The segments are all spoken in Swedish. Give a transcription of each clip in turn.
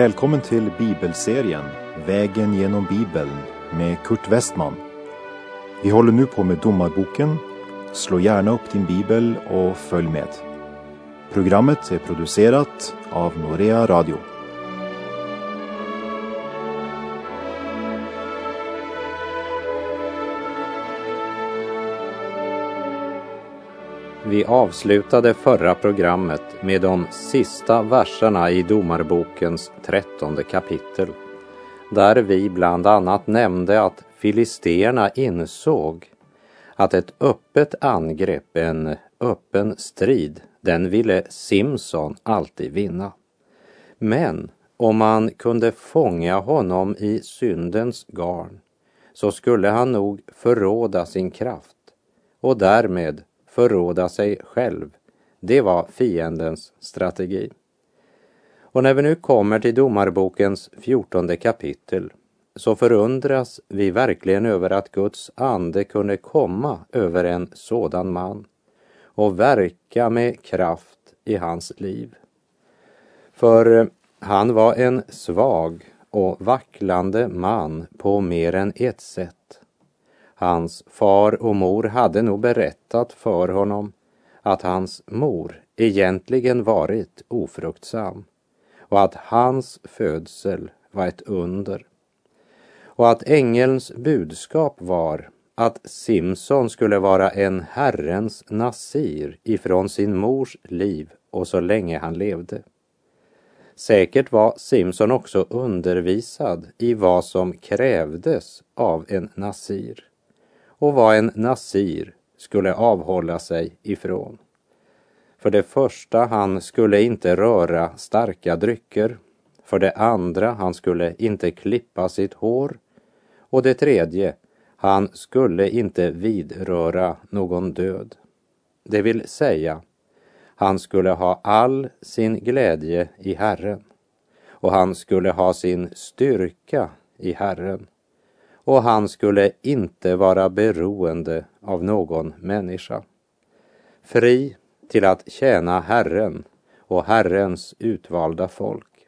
Välkommen till bibelserien Vägen genom Bibeln med Kurt Westman. Vi håller nu på med Domarboken. Slå gärna upp din bibel och följ med. Programmet är producerat av Norea Radio. Vi avslutade förra programmet med de sista verserna i Domarbokens trettonde kapitel. Där vi bland annat nämnde att filisterna insåg att ett öppet angrepp, en öppen strid, den ville Simson alltid vinna. Men om man kunde fånga honom i syndens garn så skulle han nog förråda sin kraft och därmed förråda sig själv. Det var fiendens strategi. Och när vi nu kommer till Domarbokens fjortonde kapitel så förundras vi verkligen över att Guds ande kunde komma över en sådan man och verka med kraft i hans liv. För eh, han var en svag och vacklande man på mer än ett sätt. Hans far och mor hade nog berättat för honom att hans mor egentligen varit ofruktsam och att hans födsel var ett under. Och att ängelns budskap var att Simson skulle vara en Herrens nasir ifrån sin mors liv och så länge han levde. Säkert var Simson också undervisad i vad som krävdes av en nasir och vad en nasir skulle avhålla sig ifrån. För det första, han skulle inte röra starka drycker. För det andra, han skulle inte klippa sitt hår. Och det tredje, han skulle inte vidröra någon död. Det vill säga, han skulle ha all sin glädje i Herren och han skulle ha sin styrka i Herren och han skulle inte vara beroende av någon människa. Fri till att tjäna Herren och Herrens utvalda folk.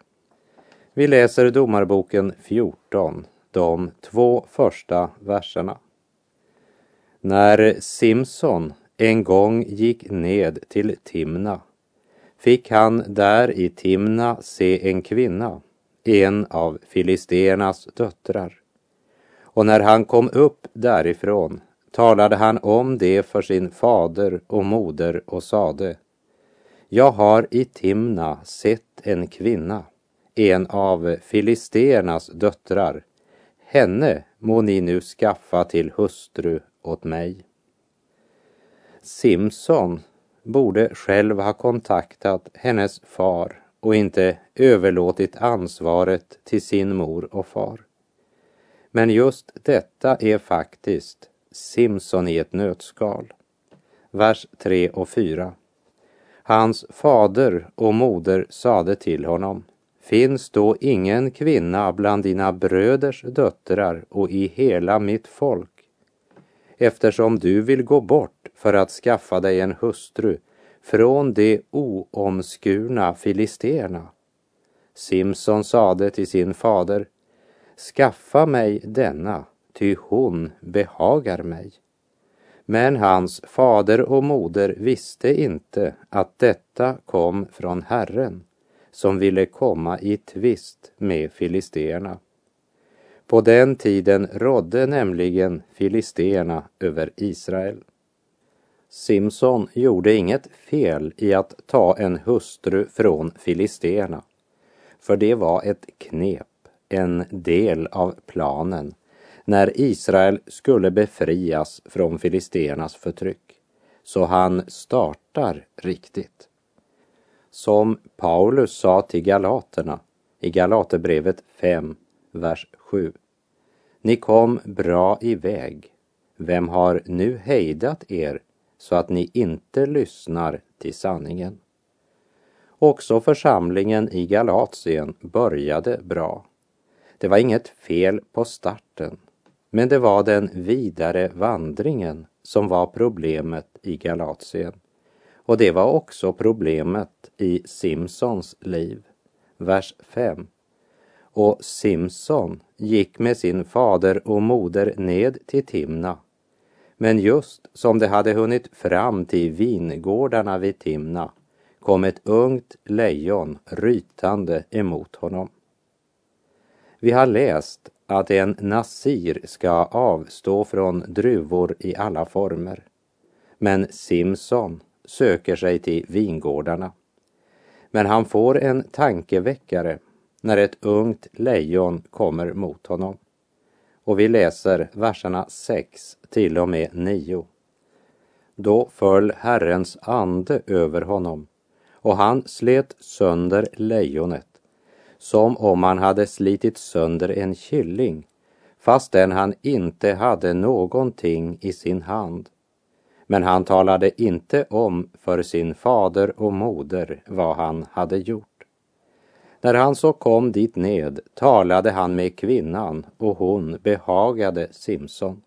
Vi läser Domarboken 14, de två första verserna. När Simson en gång gick ned till Timna fick han där i Timna se en kvinna, en av filisternas döttrar. Och när han kom upp därifrån talade han om det för sin fader och moder och sade Jag har i Timna sett en kvinna, en av filisternas döttrar. Henne må ni nu skaffa till hustru åt mig. Simson borde själv ha kontaktat hennes far och inte överlåtit ansvaret till sin mor och far. Men just detta är faktiskt Simson i ett nötskal. Vers 3 och 4. Hans fader och moder sade till honom Finns då ingen kvinna bland dina bröders döttrar och i hela mitt folk? Eftersom du vill gå bort för att skaffa dig en hustru från de oomskurna filisterna. Simson sade till sin fader Skaffa mig denna, ty hon behagar mig. Men hans fader och moder visste inte att detta kom från Herren, som ville komma i tvist med filisterna. På den tiden rådde nämligen filisterna över Israel. Simson gjorde inget fel i att ta en hustru från filisterna, för det var ett knep en del av planen när Israel skulle befrias från filisternas förtryck. Så han startar riktigt. Som Paulus sa till galaterna i Galaterbrevet 5, vers 7. Ni kom bra iväg. Vem har nu hejdat er så att ni inte lyssnar till sanningen? Också församlingen i Galatien började bra. Det var inget fel på starten, men det var den vidare vandringen som var problemet i Galatien. Och det var också problemet i Simpsons liv. Vers 5. och Simson gick med sin fader och moder ned till Timna. Men just som de hade hunnit fram till vingårdarna vid Timna kom ett ungt lejon rytande emot honom. Vi har läst att en nasir ska avstå från druvor i alla former. Men Simson söker sig till vingårdarna. Men han får en tankeväckare när ett ungt lejon kommer mot honom. Och vi läser verserna 6 till och med 9. Då föll Herrens ande över honom och han slet sönder lejonet som om han hade slitit sönder en killing fastän han inte hade någonting i sin hand. Men han talade inte om för sin fader och moder vad han hade gjort. När han så kom dit ned talade han med kvinnan och hon behagade Simson.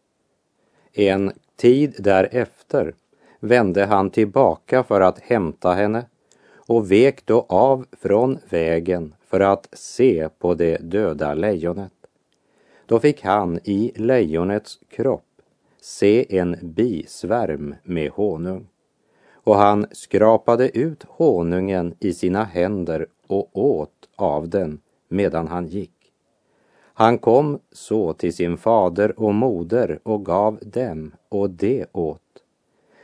En tid därefter vände han tillbaka för att hämta henne och vek då av från vägen för att se på det döda lejonet. Då fick han i lejonets kropp se en bisvärm med honung och han skrapade ut honungen i sina händer och åt av den medan han gick. Han kom så till sin fader och moder och gav dem och de åt.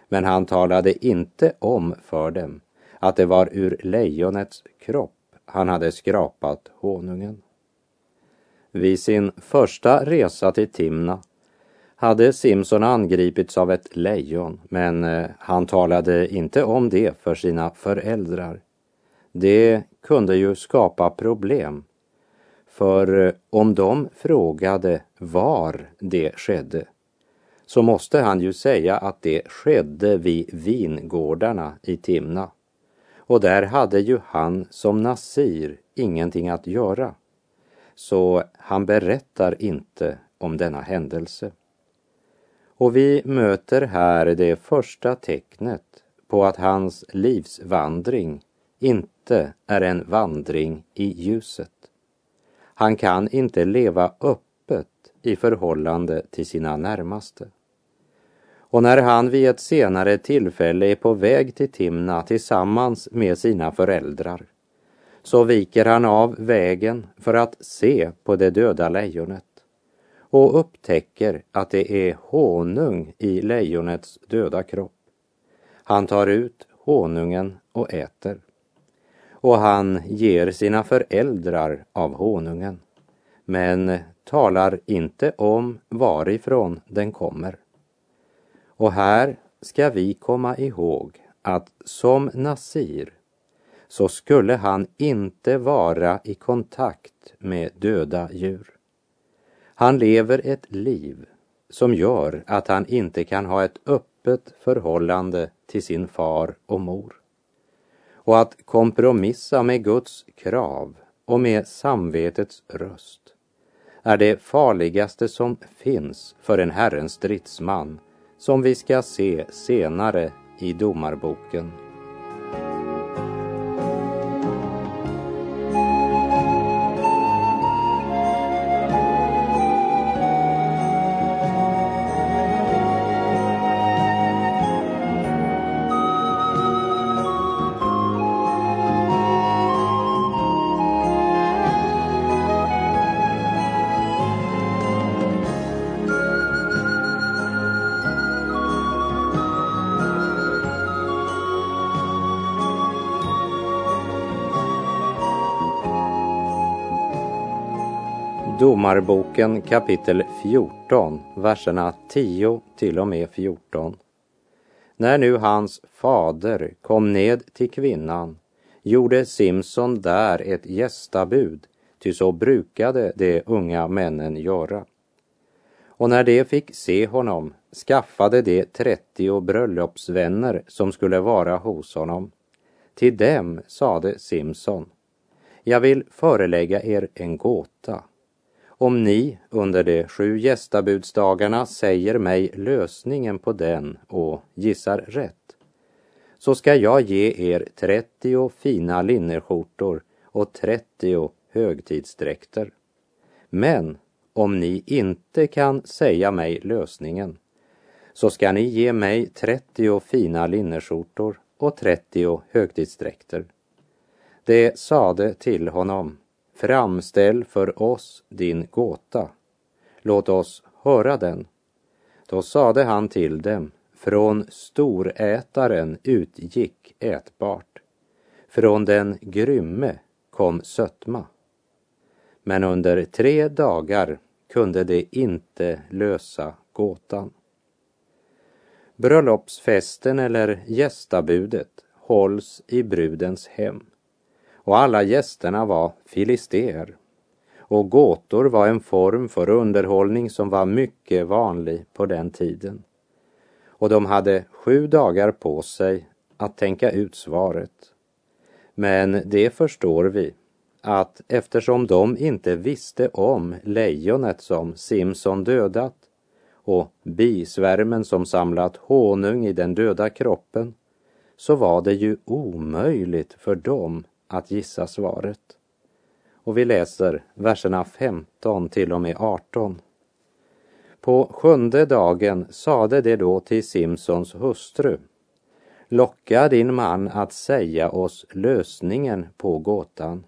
Men han talade inte om för dem att det var ur lejonets kropp han hade skrapat honungen. Vid sin första resa till Timna hade Simson angripits av ett lejon, men eh, han talade inte om det för sina föräldrar. Det kunde ju skapa problem. För eh, om de frågade var det skedde så måste han ju säga att det skedde vid vingårdarna i Timna. Och där hade ju han som Nasir ingenting att göra. Så han berättar inte om denna händelse. Och vi möter här det första tecknet på att hans livsvandring inte är en vandring i ljuset. Han kan inte leva öppet i förhållande till sina närmaste. Och när han vid ett senare tillfälle är på väg till Timna tillsammans med sina föräldrar så viker han av vägen för att se på det döda lejonet och upptäcker att det är honung i lejonets döda kropp. Han tar ut honungen och äter. Och han ger sina föräldrar av honungen, men talar inte om varifrån den kommer. Och här ska vi komma ihåg att som Nasir så skulle han inte vara i kontakt med döda djur. Han lever ett liv som gör att han inte kan ha ett öppet förhållande till sin far och mor. Och att kompromissa med Guds krav och med samvetets röst är det farligaste som finns för en Herrens stridsman som vi ska se senare i Domarboken. Domarboken kapitel 14, verserna 10 till och med 14. När nu hans fader kom ned till kvinnan gjorde Simson där ett gästabud, ty så brukade de unga männen göra. Och när de fick se honom skaffade de trettio bröllopsvänner som skulle vara hos honom. Till dem sade Simson, jag vill förelägga er en gåta. Om ni under de sju gästabudsdagarna säger mig lösningen på den och gissar rätt, så ska jag ge er trettio fina linneskjortor och trettio högtidsdräkter. Men om ni inte kan säga mig lösningen så ska ni ge mig 30 fina linneskjortor och 30 högtidsdräkter. Det sade till honom, framställ för oss din gåta. Låt oss höra den. Då sade han till dem, från storätaren utgick ätbart. Från den grymme kom sötma. Men under tre dagar kunde de inte lösa gåtan. Bröllopsfesten eller gästabudet hålls i brudens hem och alla gästerna var filister. Och gåtor var en form för underhållning som var mycket vanlig på den tiden. Och de hade sju dagar på sig att tänka ut svaret. Men det förstår vi att eftersom de inte visste om lejonet som Simson dödat och bisvärmen som samlat honung i den döda kroppen så var det ju omöjligt för dem att gissa svaret. Och vi läser verserna 15 till och med 18. På sjunde dagen sade det då till Simsons hustru Locka din man att säga oss lösningen på gåtan.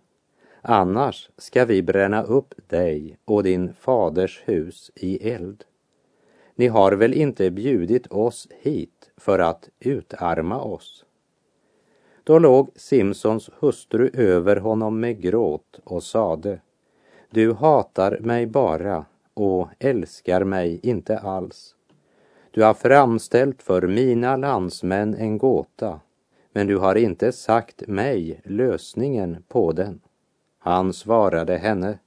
Annars ska vi bränna upp dig och din faders hus i eld. Ni har väl inte bjudit oss hit för att utarma oss? Då låg Simsons hustru över honom med gråt och sade Du hatar mig bara och älskar mig inte alls. Du har framställt för mina landsmän en gåta, men du har inte sagt mig lösningen på den. Han svarade henne,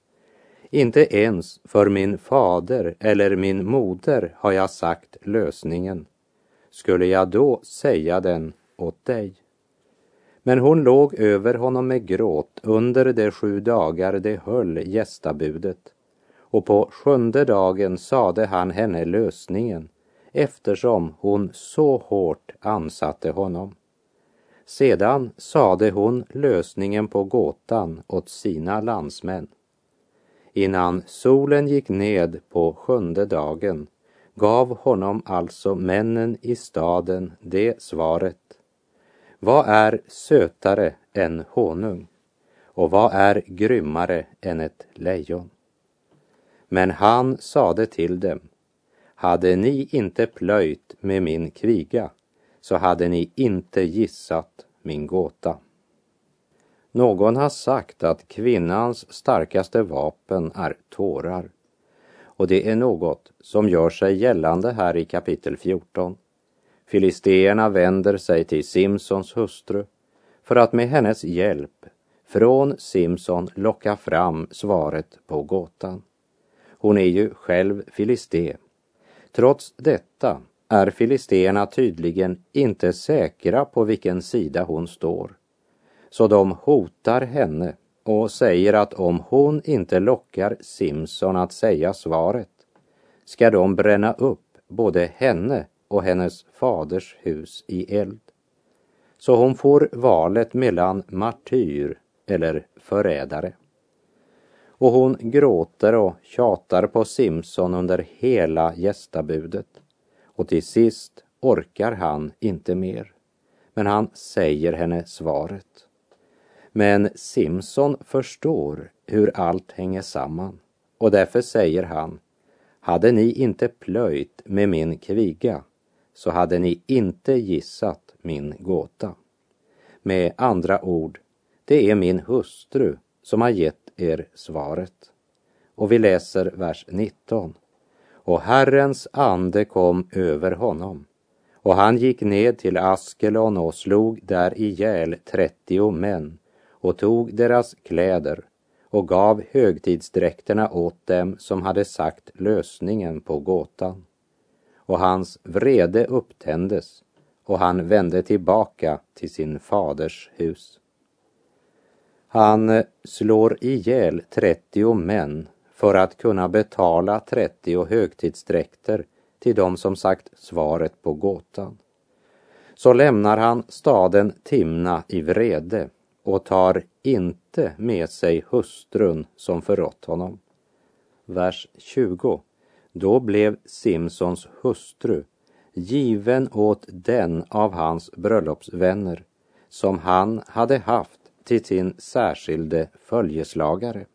inte ens för min fader eller min moder har jag sagt lösningen. Skulle jag då säga den åt dig? Men hon låg över honom med gråt under de sju dagar de höll gästabudet. Och på sjunde dagen sade han henne lösningen eftersom hon så hårt ansatte honom. Sedan sade hon lösningen på gåtan åt sina landsmän. Innan solen gick ned på sjunde dagen gav honom alltså männen i staden det svaret vad är sötare än honung? Och vad är grymmare än ett lejon? Men han sade till dem, hade ni inte plöjt med min kviga så hade ni inte gissat min gåta. Någon har sagt att kvinnans starkaste vapen är tårar. Och det är något som gör sig gällande här i kapitel 14. Filisteerna vänder sig till Simsons hustru för att med hennes hjälp från Simson locka fram svaret på gåtan. Hon är ju själv filisté. Trots detta är filisteerna tydligen inte säkra på vilken sida hon står. Så de hotar henne och säger att om hon inte lockar Simson att säga svaret ska de bränna upp både henne och hennes faders hus i eld. Så hon får valet mellan martyr eller förrädare. Och hon gråter och tjatar på Simson under hela gästabudet. Och till sist orkar han inte mer. Men han säger henne svaret. Men Simson förstår hur allt hänger samman och därför säger han, hade ni inte plöjt med min kviga så hade ni inte gissat min gåta. Med andra ord, det är min hustru som har gett er svaret. Och vi läser vers 19. Och Herrens ande kom över honom och han gick ned till Askelon och slog där ihjäl trettio män och tog deras kläder och gav högtidsdräkterna åt dem som hade sagt lösningen på gåtan och hans vrede upptändes och han vände tillbaka till sin faders hus. Han eh, slår ihjäl 30 män för att kunna betala 30 högtidsdräkter till dem som sagt svaret på gåtan. Så lämnar han staden Timna i vrede och tar inte med sig hustrun som förrått honom. Vers 20. Då blev Simsons hustru given åt den av hans bröllopsvänner som han hade haft till sin särskilde följeslagare.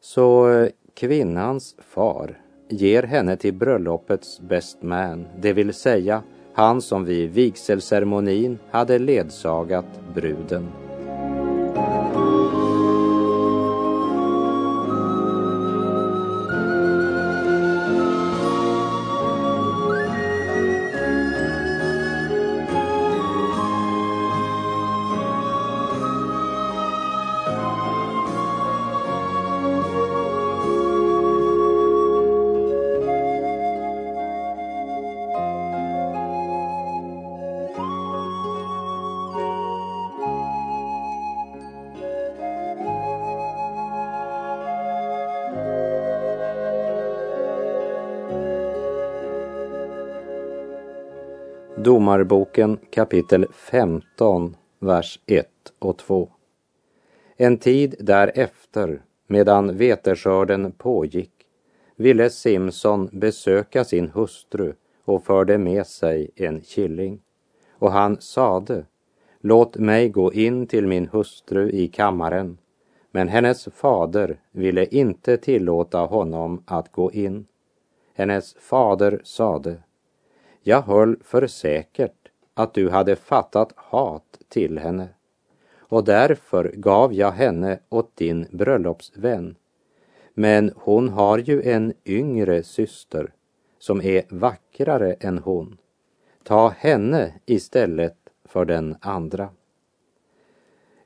Så eh, kvinnans far ger henne till bröllopets best man, det vill säga han som vid vigselceremonin hade ledsagat bruden. Domarboken kapitel 15, vers 1 och 2. En tid därefter, medan veteskörden pågick, ville Simson besöka sin hustru och förde med sig en killing. Och han sade, låt mig gå in till min hustru i kammaren. Men hennes fader ville inte tillåta honom att gå in. Hennes fader sade, jag höll för säkert att du hade fattat hat till henne och därför gav jag henne åt din bröllopsvän. Men hon har ju en yngre syster som är vackrare än hon. Ta henne istället för den andra.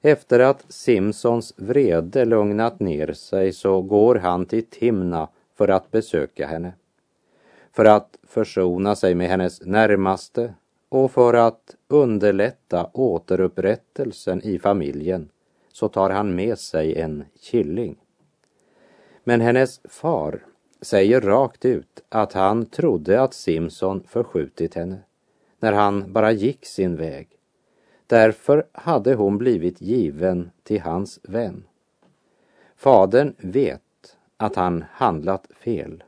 Efter att Simsons vrede lugnat ner sig så går han till Timna för att besöka henne för att försona sig med hennes närmaste och för att underlätta återupprättelsen i familjen så tar han med sig en killing. Men hennes far säger rakt ut att han trodde att Simson förskjutit henne när han bara gick sin väg. Därför hade hon blivit given till hans vän. Fadern vet att han handlat fel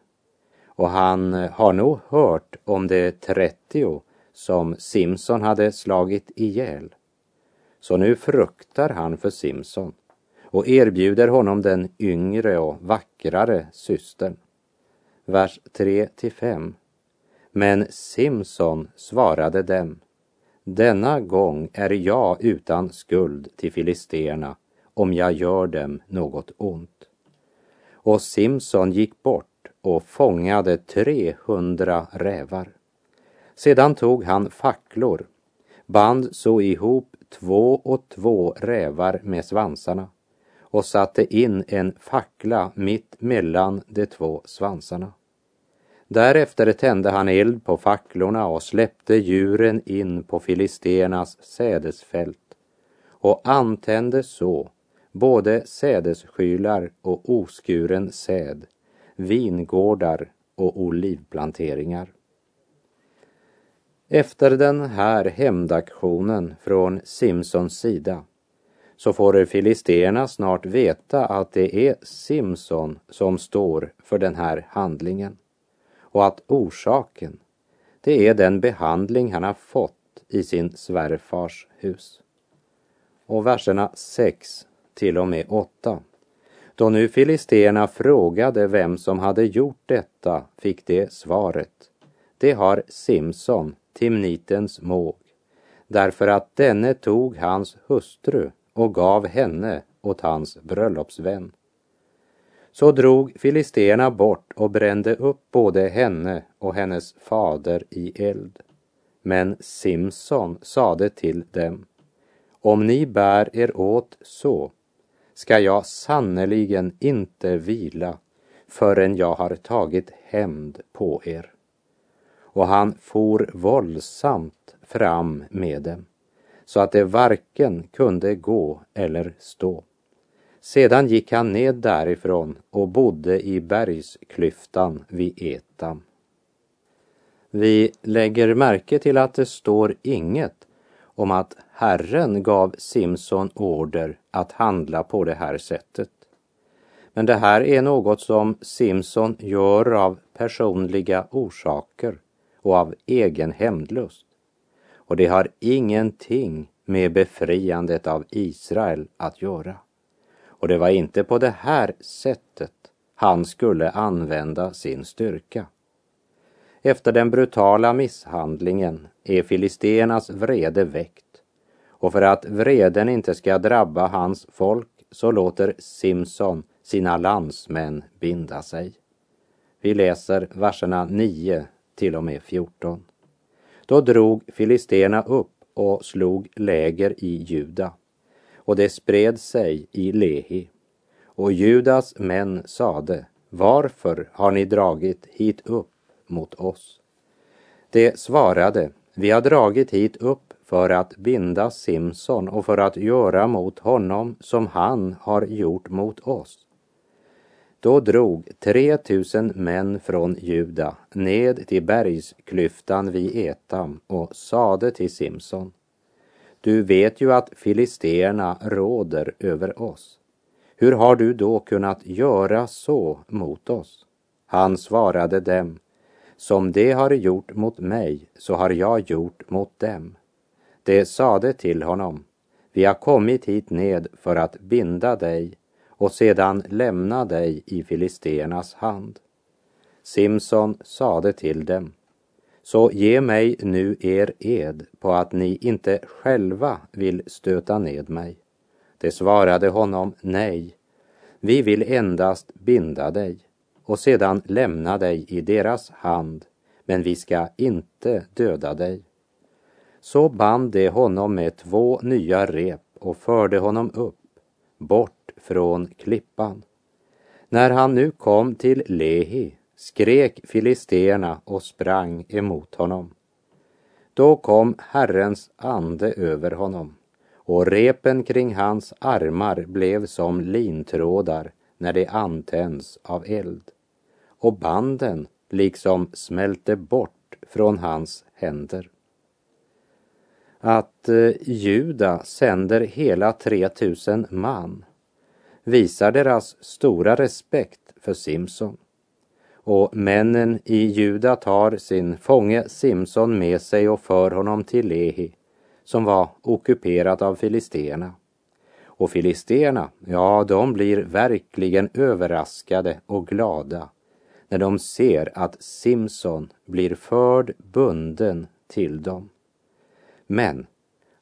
och han eh, har nog hört om de 30 som Simson hade slagit ihjäl. Så nu fruktar han för Simson och erbjuder honom den yngre och vackrare systern. Vers 3 5. Men Simson svarade dem. Denna gång är jag utan skuld till filisterna om jag gör dem något ont. Och Simson gick bort och fångade 300 rävar. Sedan tog han facklor, band så ihop två och två rävar med svansarna och satte in en fackla mitt mellan de två svansarna. Därefter tände han eld på facklorna och släppte djuren in på filisternas sädesfält och antände så både sädesskylar och oskuren säd vingårdar och olivplanteringar. Efter den här hämndaktionen från Simsons sida så får filisterna snart veta att det är Simson som står för den här handlingen och att orsaken, det är den behandling han har fått i sin svärfars hus. Och verserna 6 till och med 8 då nu filisterna frågade vem som hade gjort detta fick de svaret. Det har Simson, timnitens måg, därför att denne tog hans hustru och gav henne åt hans bröllopsvän. Så drog filisterna bort och brände upp både henne och hennes fader i eld. Men Simson sade till dem, om ni bär er åt så ska jag sannerligen inte vila förrän jag har tagit hämnd på er. Och han for våldsamt fram med dem, så att de varken kunde gå eller stå. Sedan gick han ned därifrån och bodde i bergsklyftan vid Etam. Vi lägger märke till att det står inget om att Herren gav Simson order att handla på det här sättet. Men det här är något som Simson gör av personliga orsaker och av egen hämndlust. Och det har ingenting med befriandet av Israel att göra. Och det var inte på det här sättet han skulle använda sin styrka. Efter den brutala misshandlingen är filisternas vrede väckt och för att vreden inte ska drabba hans folk så låter Simson sina landsmän binda sig. Vi läser verserna 9 till och med 14. Då drog filisterna upp och slog läger i Juda och det spred sig i Lehi. Och Judas män sade, varför har ni dragit hit upp mot oss? Det svarade, vi har dragit hit upp för att binda Simson och för att göra mot honom som han har gjort mot oss. Då drog 3000 män från Juda ned till bergsklyftan vid Etam och sade till Simson. Du vet ju att filisterna råder över oss. Hur har du då kunnat göra så mot oss? Han svarade dem. Som de har gjort mot mig, så har jag gjort mot dem. De sade till honom. Vi har kommit hit ned för att binda dig och sedan lämna dig i filisternas hand. Simson sade till dem, så ge mig nu er ed på att ni inte själva vill stöta ned mig. Det svarade honom, nej, vi vill endast binda dig och sedan lämna dig i deras hand, men vi ska inte döda dig. Så band de honom med två nya rep och förde honom upp, bort från klippan. När han nu kom till Lehi skrek filisterna och sprang emot honom. Då kom Herrens ande över honom och repen kring hans armar blev som lintrådar när de antänds av eld och banden liksom smälte bort från hans händer. Att eh, Juda sänder hela 3000 man visar deras stora respekt för Simson. Och männen i Juda tar sin fånge Simson med sig och för honom till Lehi, som var ockuperat av filisterna. Och filisterna, ja, de blir verkligen överraskade och glada när de ser att Simson blir förd bunden till dem. Men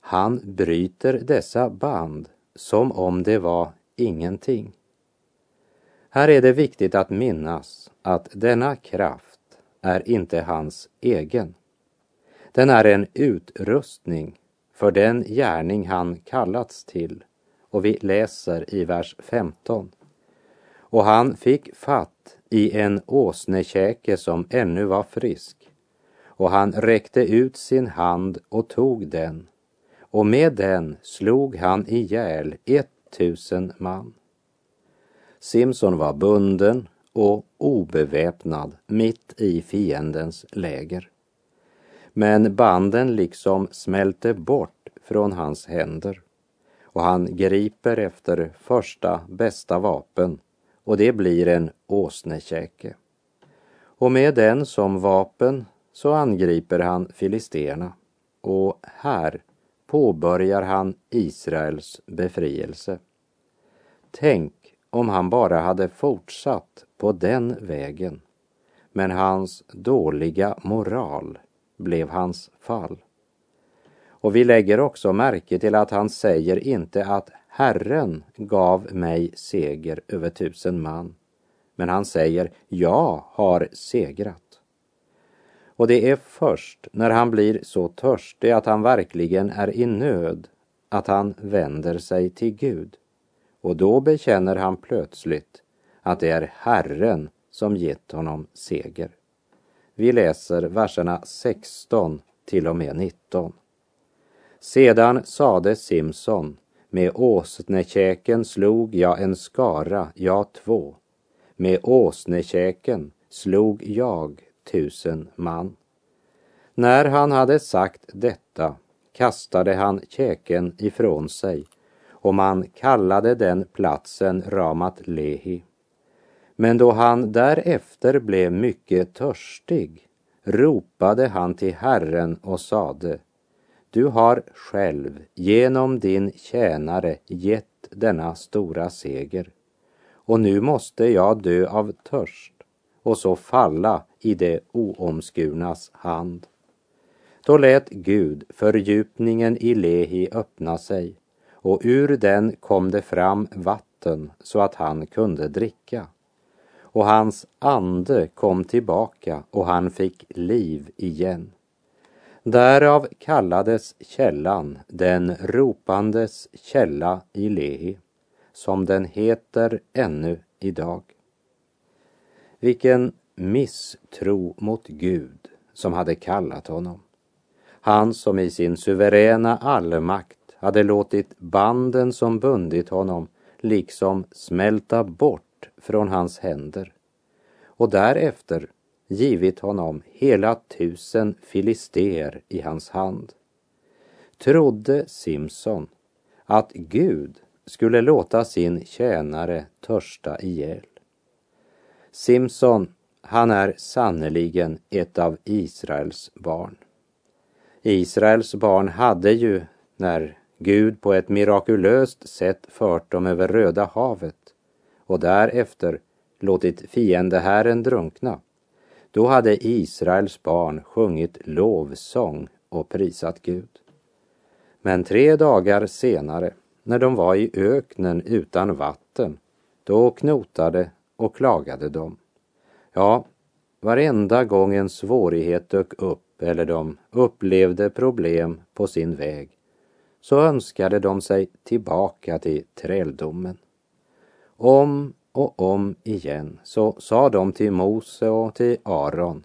han bryter dessa band som om det var ingenting. Här är det viktigt att minnas att denna kraft är inte hans egen. Den är en utrustning för den gärning han kallats till och vi läser i vers 15. Och han fick fatt i en åsnekäke som ännu var frisk och han räckte ut sin hand och tog den och med den slog han ihjäl ett tusen man. Simson var bunden och obeväpnad mitt i fiendens läger. Men banden liksom smälte bort från hans händer och han griper efter första bästa vapen och det blir en åsnekäke. Och med den som vapen så angriper han filisterna och här påbörjar han Israels befrielse. Tänk om han bara hade fortsatt på den vägen. Men hans dåliga moral blev hans fall. Och vi lägger också märke till att han säger inte att Herren gav mig seger över tusen man. Men han säger, jag har segrat. Och det är först när han blir så törstig att han verkligen är i nöd att han vänder sig till Gud. Och då bekänner han plötsligt att det är Herren som gett honom seger. Vi läser verserna 16 till och med 19. Sedan sade Simson, med åsnekäken slog jag en skara, ja två. Med åsnekäken slog jag tusen man. När han hade sagt detta kastade han käken ifrån sig och man kallade den platsen Ramat Lehi. Men då han därefter blev mycket törstig ropade han till Herren och sade du har själv genom din tjänare gett denna stora seger och nu måste jag dö av törst och så falla i det oomskurnas hand. Då lät Gud fördjupningen i Lehi öppna sig och ur den kom det fram vatten så att han kunde dricka. Och hans ande kom tillbaka och han fick liv igen. Därav kallades källan den ropandes källa i Lehi, som den heter ännu idag. Vilken misstro mot Gud som hade kallat honom. Han som i sin suveräna allmakt hade låtit banden som bundit honom liksom smälta bort från hans händer och därefter givit honom hela tusen filister i hans hand. Trodde Simson att Gud skulle låta sin tjänare törsta ihjäl. Simson, han är sannerligen ett av Israels barn. Israels barn hade ju, när Gud på ett mirakulöst sätt fört dem över Röda havet och därefter låtit fiendeherren drunkna, då hade Israels barn sjungit lovsång och prisat Gud. Men tre dagar senare, när de var i öknen utan vatten, då knotade och klagade de. Ja, varenda gång en svårighet dök upp eller de upplevde problem på sin väg så önskade de sig tillbaka till träldomen. Om och om igen så sa de till Mose och till Aron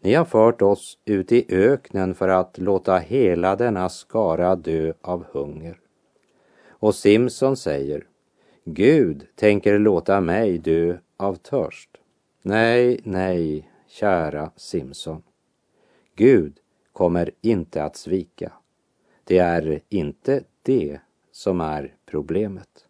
ni har fört oss ut i öknen för att låta hela denna skara dö av hunger. Och Simson säger Gud tänker låta mig dö av törst. Nej, nej, kära Simson. Gud kommer inte att svika. Det är inte det som är problemet.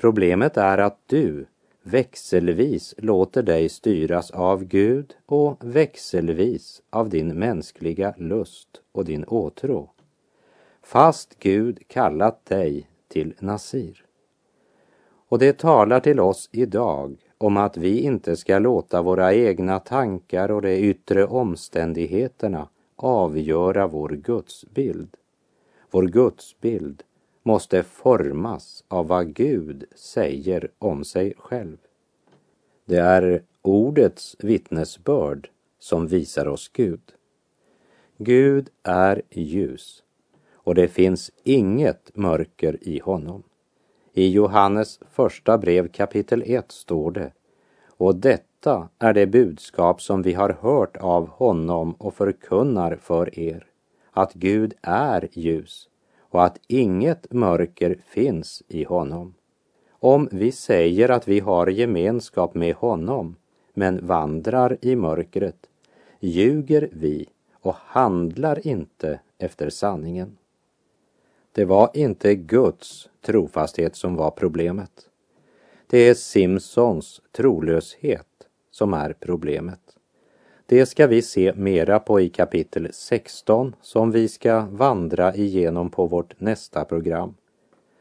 Problemet är att du växelvis låter dig styras av Gud och växelvis av din mänskliga lust och din åtrå. Fast Gud kallat dig till Nasir. Och det talar till oss idag om att vi inte ska låta våra egna tankar och de yttre omständigheterna avgöra vår gudsbild. Vår gudsbild måste formas av vad Gud säger om sig själv. Det är ordets vittnesbörd som visar oss Gud. Gud är ljus och det finns inget mörker i honom. I Johannes första brev kapitel 1 står det och detta är det budskap som vi har hört av honom och förkunnar för er, att Gud är ljus och att inget mörker finns i honom. Om vi säger att vi har gemenskap med honom men vandrar i mörkret ljuger vi och handlar inte efter sanningen. Det var inte Guds trofasthet som var problemet. Det är Simsons trolöshet som är problemet. Det ska vi se mera på i kapitel 16 som vi ska vandra igenom på vårt nästa program.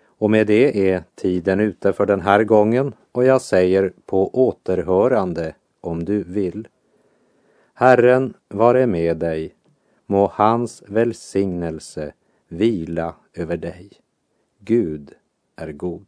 Och med det är tiden ute för den här gången och jag säger på återhörande om du vill. Herren vare med dig, må hans välsignelse vila över dig. Gud är god.